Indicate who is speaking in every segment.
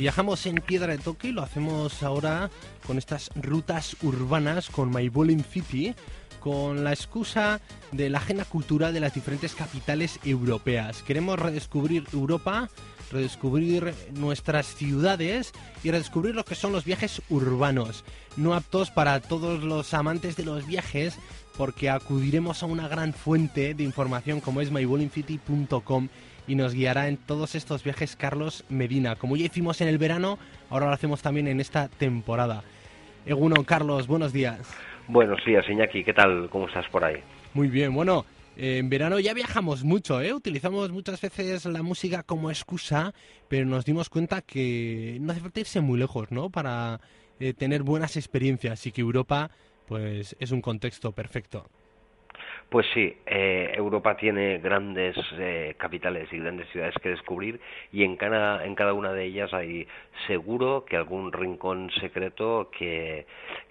Speaker 1: Viajamos en piedra de toque y lo hacemos ahora con estas rutas urbanas con My Bowling City con la excusa de la agenda cultural de las diferentes capitales europeas. Queremos redescubrir Europa, redescubrir nuestras ciudades y redescubrir lo que son los viajes urbanos, no aptos para todos los amantes de los viajes, porque acudiremos a una gran fuente de información como es mybowlingcity.com y nos guiará en todos estos viajes Carlos Medina. Como ya hicimos en el verano, ahora lo hacemos también en esta temporada. Eguno, Carlos, buenos días.
Speaker 2: Buenos días, Iñaki, ¿qué tal? ¿Cómo estás por ahí?
Speaker 1: Muy bien, bueno, en verano ya viajamos mucho, ¿eh? Utilizamos muchas veces la música como excusa, pero nos dimos cuenta que no hace falta irse muy lejos, ¿no? Para eh, tener buenas experiencias y que Europa, pues, es un contexto perfecto.
Speaker 2: Pues sí, eh, Europa tiene grandes eh, capitales y grandes ciudades que descubrir y en cada, en cada una de ellas hay seguro que algún rincón secreto que,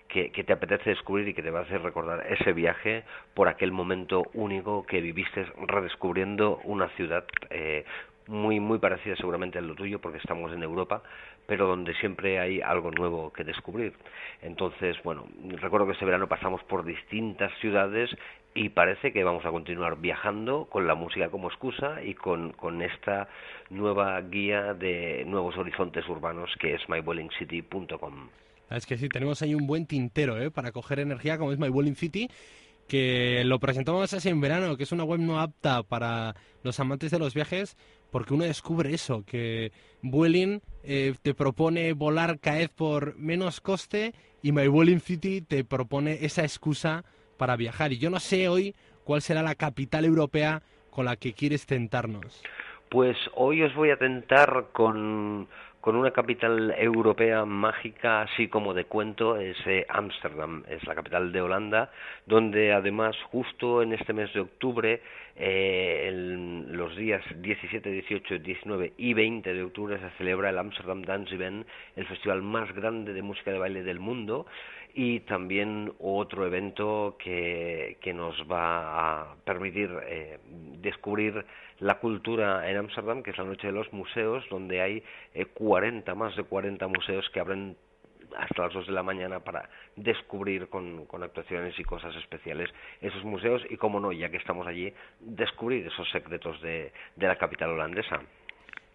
Speaker 2: que, te apetece descubrir y que te va a hacer recordar ese viaje por aquel momento único que viviste redescubriendo una ciudad eh, muy muy parecida seguramente a lo tuyo porque estamos en Europa pero donde siempre hay algo nuevo que descubrir entonces bueno recuerdo que este verano pasamos por distintas ciudades y parece que vamos a continuar viajando con la música como excusa y con, con esta nueva guía de nuevos horizontes urbanos que es mywellingcity.com
Speaker 1: es que sí, tenemos ahí un buen tintero ¿eh? para coger energía como es My City que lo presentamos así en verano, que es una web no apta para los amantes de los viajes, porque uno descubre eso, que Vueling eh, te propone volar CAED por menos coste y My City te propone esa excusa para viajar. Y yo no sé hoy cuál será la capital europea con la que quieres tentarnos.
Speaker 2: Pues hoy os voy a tentar con con una capital europea mágica, así como de cuento, es eh, Ámsterdam, es la capital de Holanda, donde además justo en este mes de octubre, eh, los días 17, 18, 19 y 20 de octubre se celebra el Amsterdam Dance Event, el festival más grande de música de baile del mundo, y también otro evento que, nos va a permitir eh, descubrir la cultura en Ámsterdam, que es la Noche de los Museos, donde hay eh, 40, más de 40 museos que abren hasta las 2 de la mañana para descubrir con, con, actuaciones y cosas especiales esos museos y, como no, ya que estamos allí, descubrir esos secretos de la capital holandesa.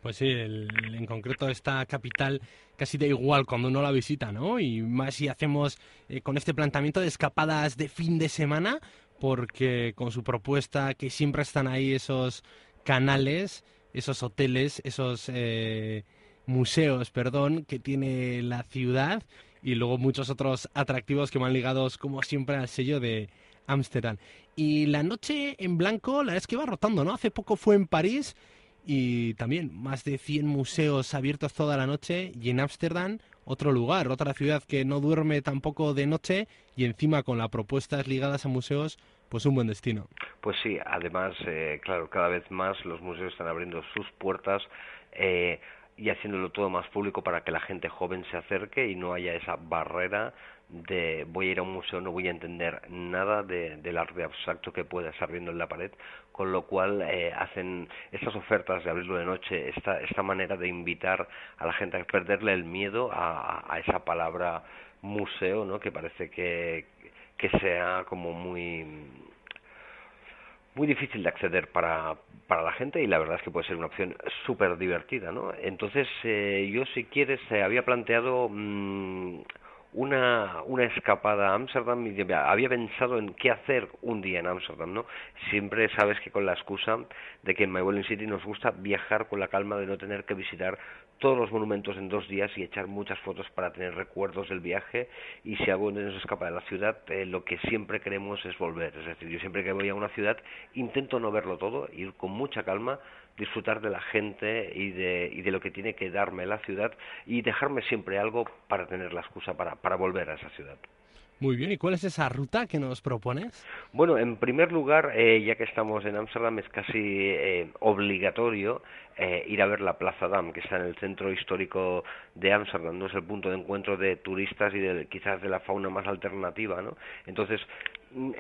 Speaker 1: Pues sí, en concreto esta capital casi da igual cuando uno la visita, ¿no? Y más si hacemos eh, con este planteamiento de escapadas de fin de semana, porque con su propuesta que siempre están ahí esos canales, esos hoteles, esos eh, museos, perdón, que tiene la ciudad y luego muchos otros atractivos que van ligados como siempre al sello de Ámsterdam. Y la noche en blanco, la verdad es que va rotando, ¿no? Hace poco fue en París y también más de 100 museos abiertos toda la noche y en Ámsterdam otro lugar, otra ciudad que no duerme tampoco de noche y encima con las propuestas ligadas a museos, pues un buen destino.
Speaker 2: Pues sí, además, eh, claro, cada vez más los museos están abriendo sus puertas. Eh, y haciéndolo todo más público para que la gente joven se acerque y no haya esa barrera de voy a ir a un museo, no voy a entender nada de, del arte abstracto que pueda estar viendo en la pared, con lo cual eh, hacen estas ofertas de abrirlo de noche, esta, esta manera de invitar a la gente a perderle el miedo a, a esa palabra museo, ¿no? que parece que, que sea como muy muy difícil de acceder para, para la gente y la verdad es que puede ser una opción súper divertida, ¿no? Entonces, eh, yo si quieres, se había planteado mm, una, una escapada a Ámsterdam y había pensado en qué hacer un día en Ámsterdam, ¿no? Siempre sabes que con la excusa de que en My Welling City nos gusta viajar con la calma de no tener que visitar todos los monumentos en dos días y echar muchas fotos para tener recuerdos del viaje y si algo nos escapa de la ciudad, eh, lo que siempre queremos es volver. Es decir, yo siempre que voy a una ciudad intento no verlo todo, ir con mucha calma, disfrutar de la gente y de, y de lo que tiene que darme la ciudad y dejarme siempre algo para tener la excusa para, para volver a esa ciudad.
Speaker 1: Muy bien, ¿y cuál es esa ruta que nos propones?
Speaker 2: Bueno, en primer lugar, eh, ya que estamos en Ámsterdam, es casi eh, obligatorio eh, ir a ver la Plaza Dam, que está en el centro histórico de Ámsterdam, no es el punto de encuentro de turistas y de, quizás de la fauna más alternativa, ¿no? Entonces,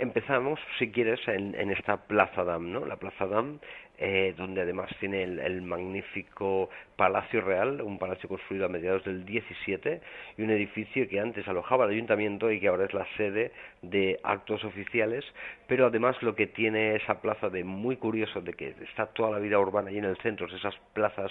Speaker 2: empezamos, si quieres, en, en esta Plaza Dam, ¿no? La Plaza Dam eh, donde además tiene el, magnífico Palacio Real, un palacio construido a mediados del 17 y un edificio que antes alojaba el ayuntamiento y que ahora es la sede de actos oficiales, pero además lo que tiene esa plaza de muy curioso, de que está toda la vida urbana allí en el centro, esas plazas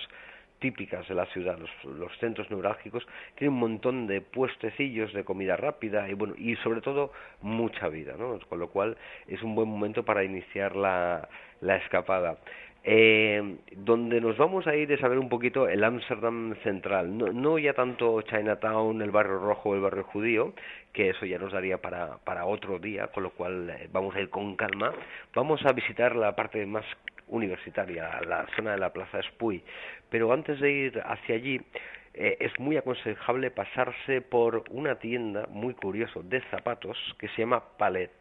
Speaker 2: típicas de la ciudad, los, centros neurálgicos, tiene un montón de puestecillos de comida rápida y bueno, y sobre todo mucha vida, ¿no? Con lo cual es un buen momento para iniciar la, la escapada. Eh, donde nos vamos a ir es a ver un poquito el Ámsterdam central, no, no, ya tanto Chinatown, el barrio rojo, el barrio judío, que eso ya nos daría para, para otro día, con lo cual eh, vamos a ir con calma. Vamos a visitar la parte más universitaria, la zona de la Plaza Spuy. Pero antes de ir hacia allí, eh, es muy aconsejable pasarse por una tienda muy curiosa de zapatos que se llama Palet.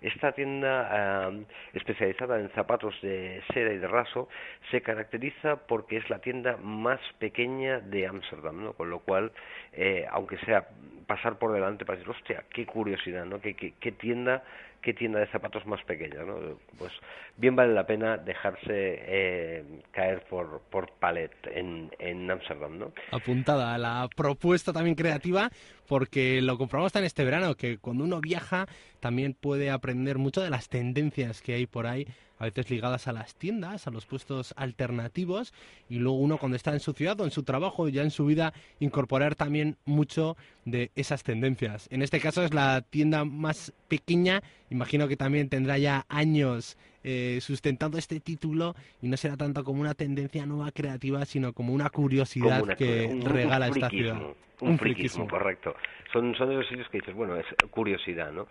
Speaker 2: Esta tienda especializada en zapatos de seda y de raso se caracteriza porque es la tienda más pequeña de Ámsterdam, ¿no? Con lo cual, eh, aunque sea pasar por delante para decir, hostia, qué curiosidad, ¿no? qué, qué tienda qué tienda de zapatos más pequeña, ¿no? Pues bien vale la pena dejarse eh, caer por, por Palet en, en Amsterdam, ¿no?
Speaker 1: Apuntada la propuesta también creativa, porque lo comprobamos en este verano, que cuando uno viaja también puede aprender mucho de las tendencias que hay por ahí a veces ligadas a las tiendas, a los puestos alternativos, y luego uno cuando está en su ciudad o en su trabajo, ya en su vida, incorporar también mucho de esas tendencias. En este caso es la tienda más pequeña, imagino que también tendrá ya años eh, sustentando este título y no será tanto como una tendencia nueva creativa, sino como una curiosidad que regala esta ciudad.
Speaker 2: Un, friquismo, correcto. Son, son de los sitios que dices, bueno, es curiosidad, ¿no?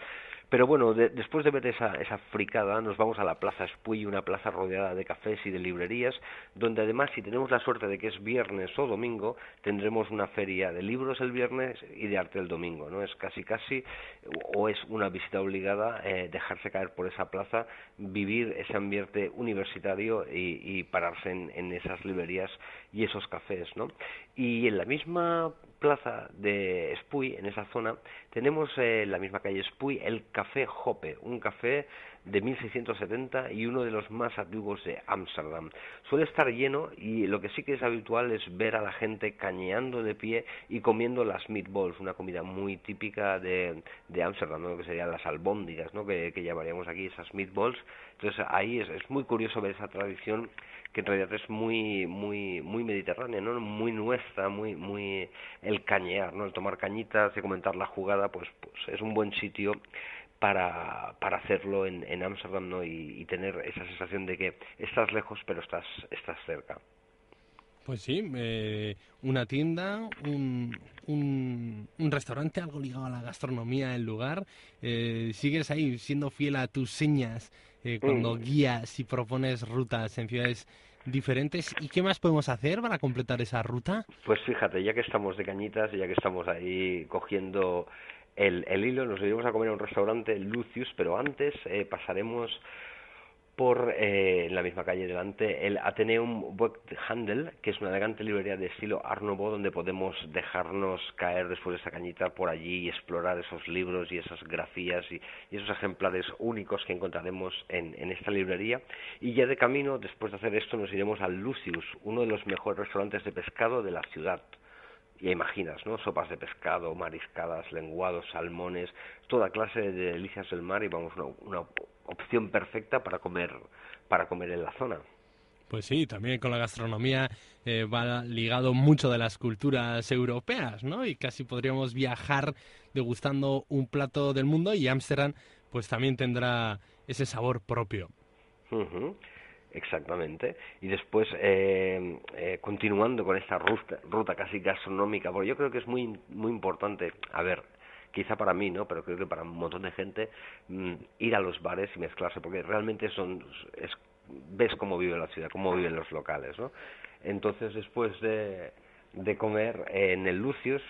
Speaker 2: Pero bueno, después de ver esa, esa fricada, nos vamos a la Plaza Spuy, una plaza rodeada de cafés y de librerías, donde además, si tenemos la suerte de que es viernes o domingo, tendremos una feria de libros el viernes y de arte el domingo, ¿no? Es casi casi, o es una visita obligada, eh, dejarse caer por esa plaza, vivir ese ambiente universitario y, y pararse en, en esas librerías y esos cafés, ¿no? Y en la misma plaza de Spuy, en esa zona, tenemos eh, en la misma calle Spuy el Café Hoppe, un café de 1670 y uno de los más antiguos de Ámsterdam. Suele estar lleno y lo que sí que es habitual es ver a la gente cañeando de pie y comiendo las meatballs, una comida muy típica de Ámsterdam, ¿no? que serían las albóndigas, ¿no? que, llamaríamos aquí esas meatballs. Entonces ahí es, es muy curioso ver esa tradición que en realidad es muy muy muy mediterránea, ¿no? Muy nuestra, muy muy el cañear, ¿no? El tomar cañitas y comentar la jugada, pues, pues es un buen sitio para, para hacerlo en, en Amsterdam, ¿no? Y, tener esa sensación de que estás lejos pero estás estás cerca.
Speaker 1: Pues sí, eh, una tienda, un, un, un, restaurante, algo ligado a la gastronomía del lugar. Eh, sigues ahí siendo fiel a tus señas eh, cuando mm. guías y propones rutas en ciudades diferentes. ¿Y qué más podemos hacer para completar esa ruta?
Speaker 2: Pues fíjate, ya que estamos de cañitas, ya que estamos ahí cogiendo el, el hilo, nos iremos a comer a un restaurante, Lucius, pero antes eh, pasaremos por eh, en la misma calle delante el Ateneum Handel, que es una elegante librería de estilo Art donde podemos dejarnos caer después de esa cañita por allí y explorar esos libros y esas grafías y, esos ejemplares únicos que encontraremos en, en, esta librería. Y ya de camino, después de hacer esto, nos iremos al Lucius, uno de los mejores restaurantes de pescado de la ciudad ya imaginas, ¿no? Sopas de pescado, mariscadas, lenguados, salmones, toda clase de delicias del mar y vamos, una, opción perfecta para comer, para comer en la zona.
Speaker 1: Pues sí, también con la gastronomía eh, va ligado mucho de las culturas europeas, ¿no? Y casi podríamos viajar degustando un plato del mundo y Ámsterdam pues también tendrá ese sabor propio.
Speaker 2: Exactamente. Y después, eh, eh, continuando con esta ruta, ruta casi gastronómica, porque yo creo que es muy, muy importante, a ver, quizá para mí, ¿no? Pero creo que para un montón de gente, mm, ir a los bares y mezclarse, porque realmente son, es, ves cómo vive la ciudad, cómo viven los locales, ¿no? Entonces, después de, de comer en el Lucius,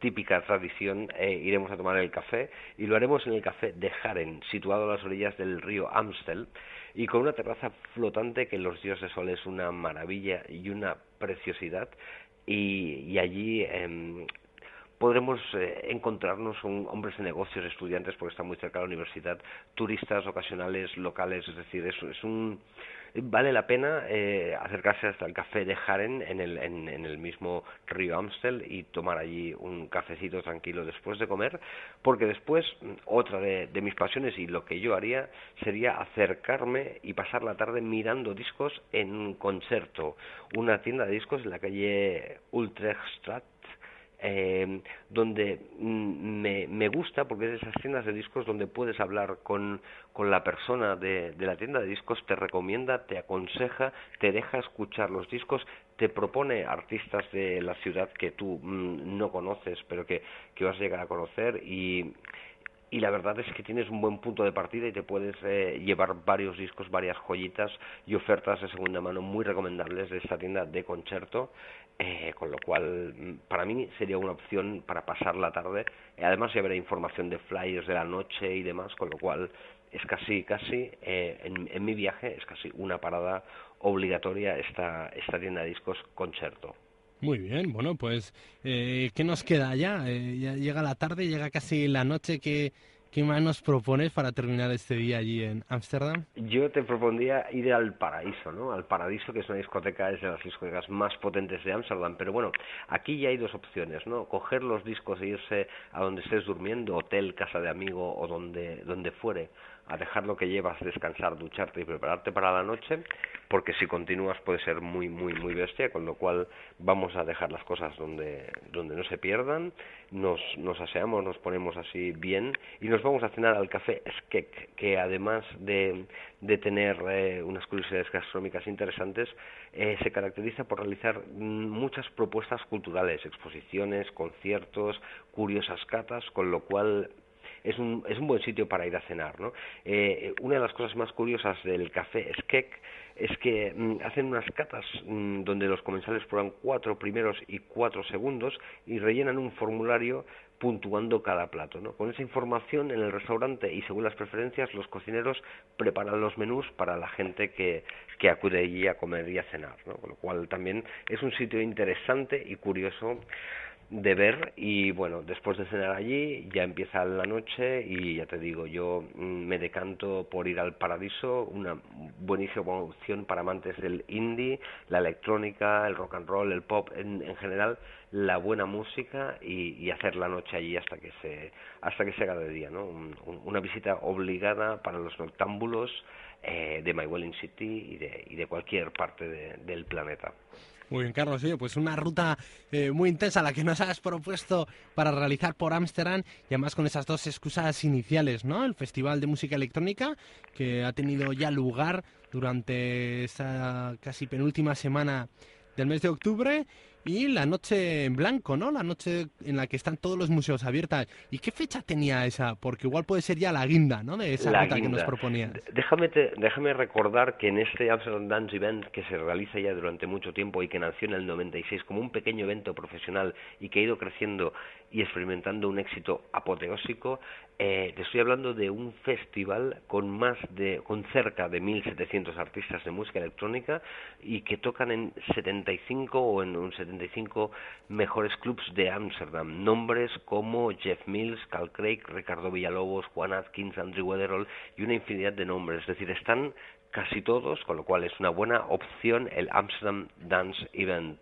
Speaker 2: típica tradición, eh, iremos a tomar el café y lo haremos en el café de Haren, situado a las orillas del río Amstel y con una terraza flotante que en los días de sol es una maravilla y una preciosidad y, allí em, podremos eh, encontrarnos hombres de negocios, estudiantes, porque está muy cerca de la universidad, turistas ocasionales, locales, es decir, es, es un vale la pena eh, acercarse hasta el café de Haren en el, en, el mismo río Amstel y tomar allí un cafecito tranquilo después de comer, porque después otra de, de mis pasiones y lo que yo haría sería acercarme y pasar la tarde mirando discos en un concierto, una tienda de discos en la calle Utrechtstraat eh, donde mm, me, me, gusta porque es de esas tiendas de discos donde puedes hablar con, con la persona de, la tienda de discos, te recomienda, te aconseja, te deja escuchar los discos, te propone artistas de la ciudad que tú mm, no conoces pero que, que vas a llegar a conocer y, y la verdad es que tienes un buen punto de partida y te puedes eh, llevar varios discos, varias joyitas y ofertas de segunda mano muy recomendables de esta tienda de concierto eh, con lo cual, mm, para mí sería una opción para pasar la tarde. Además, ya habrá información de flyers de la noche y demás, con lo cual es casi, casi, eh, en, mi viaje, es casi una parada obligatoria esta, esta tienda de discos concierto.
Speaker 1: Muy bien, bueno, pues, eh, ¿qué nos queda ya? ya? Llega la tarde, llega casi la noche que ¿Qué más nos propones para terminar este día allí en Ámsterdam?
Speaker 2: Yo te propondría ir al Paraíso, ¿no? Al Paraíso, que es una discoteca, es de las discotecas más potentes de Ámsterdam. Pero bueno, aquí ya hay dos opciones, ¿no? Coger los discos e irse a donde estés durmiendo, hotel, casa de amigo o donde, donde fuere, a dejar lo que llevas, descansar, ducharte y prepararte para la noche, porque si continúas puede ser muy, muy, muy bestia, con lo cual vamos a dejar las cosas donde, donde no se pierdan, nos, nos aseamos, nos ponemos así bien y nos vamos a cenar al café Skek, que además de, de tener eh, unas curiosidades gastronómicas interesantes, eh, se caracteriza por realizar muchas propuestas culturales, exposiciones, conciertos, curiosas catas, con lo cual es un, es un buen sitio para ir a cenar. ¿no? Eh, una de las cosas más curiosas del café Skek es que mm, hacen unas catas mm, donde los comensales prueban cuatro primeros y cuatro segundos y rellenan un formulario puntuando cada plato. ¿no? Con esa información en el restaurante y según las preferencias, los cocineros preparan los menús para la gente que, que acude allí a comer y a cenar. ¿no? Con lo cual también es un sitio interesante y curioso de ver y bueno, después de cenar allí ya empieza la noche y ya te digo, yo mm, me decanto por ir al Paradiso, una buenísima opción para amantes del indie, la electrónica, el rock and roll, el pop en, en general, la buena música y, hacer la noche allí hasta que se hasta que se haga de día, ¿no? una visita obligada para los noctámbulos eh, de My Welling City y de, y de cualquier parte del planeta.
Speaker 1: Muy bien, Carlos. pues una ruta eh, muy intensa la que nos has propuesto para realizar por Ámsterdam y además con esas dos excusas iniciales, ¿no? El Festival de Música Electrónica que ha tenido ya lugar durante esa casi penúltima semana del mes de octubre y la noche en blanco, ¿no? La noche en la que están todos los museos abiertos. ¿Y qué fecha tenía esa? Porque igual puede ser ya la guinda, ¿no? De esa ruta que nos proponías.
Speaker 2: Déjame, déjame recordar que en este Amsterdam Dance Event que se realiza ya durante mucho tiempo y que nació en el 96 como un pequeño evento profesional y que ha ido creciendo y experimentando un éxito apoteósico, eh, te estoy hablando de un festival con más de, con cerca de 1.700 artistas de música electrónica y que tocan en 75 o en un 75 mejores clubs de Amsterdam. Nombres como Jeff Mills, Cal Craig, Ricardo Villalobos, Juan Atkins, Andrew Weatherall y una infinidad de nombres. Es decir, están casi todos, con lo cual es una buena opción el Amsterdam Dance Event.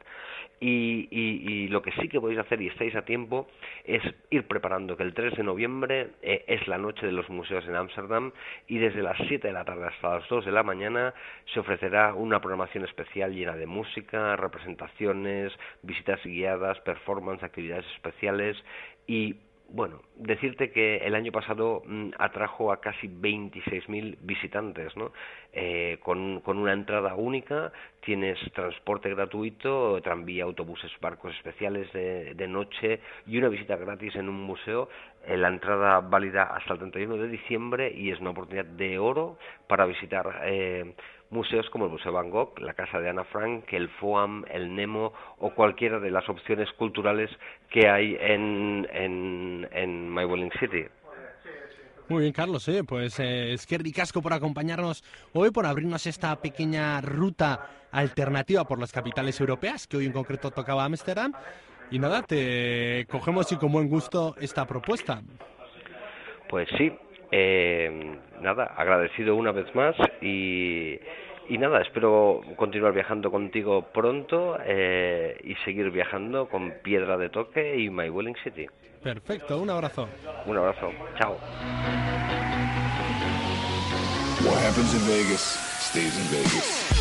Speaker 2: Y, y, lo que sí que podéis hacer y estáis a tiempo es ir preparando que el 3 de noviembre eh, es la noche de los museos en Ámsterdam y desde las 7 de la tarde hasta las 2 de la mañana se ofrecerá una programación especial llena de música, representaciones, visitas guiadas, performance, actividades especiales y bueno, decirte que el año pasado mm, atrajo a casi 26.000 visitantes, ¿no? Eh, con, con, una entrada única, tienes transporte gratuito, tranvía, autobuses, barcos especiales de, de, noche y una visita gratis en un museo eh, la entrada válida hasta el 31 de diciembre y es una oportunidad de oro para visitar eh, museos como el Museo Van Gogh, la Casa de Ana Frank, el FOAM, el Nemo o cualquiera de las opciones culturales que hay en, en, en My Welling City.
Speaker 1: Muy bien, Carlos, ¿eh? pues eh, es que ricasco por acompañarnos hoy, por abrirnos esta pequeña ruta alternativa por las capitales europeas, que hoy en concreto tocaba Ámsterdam. Y nada, te cogemos y con buen gusto esta propuesta.
Speaker 2: Pues sí, eh, nada, agradecido una vez más y, y nada, espero continuar viajando contigo pronto eh, y seguir viajando con Piedra de Toque y My Welling City.
Speaker 1: Perfecto, un abrazo.
Speaker 2: Un abrazo, chao.
Speaker 3: What happens in Vegas stays in Vegas.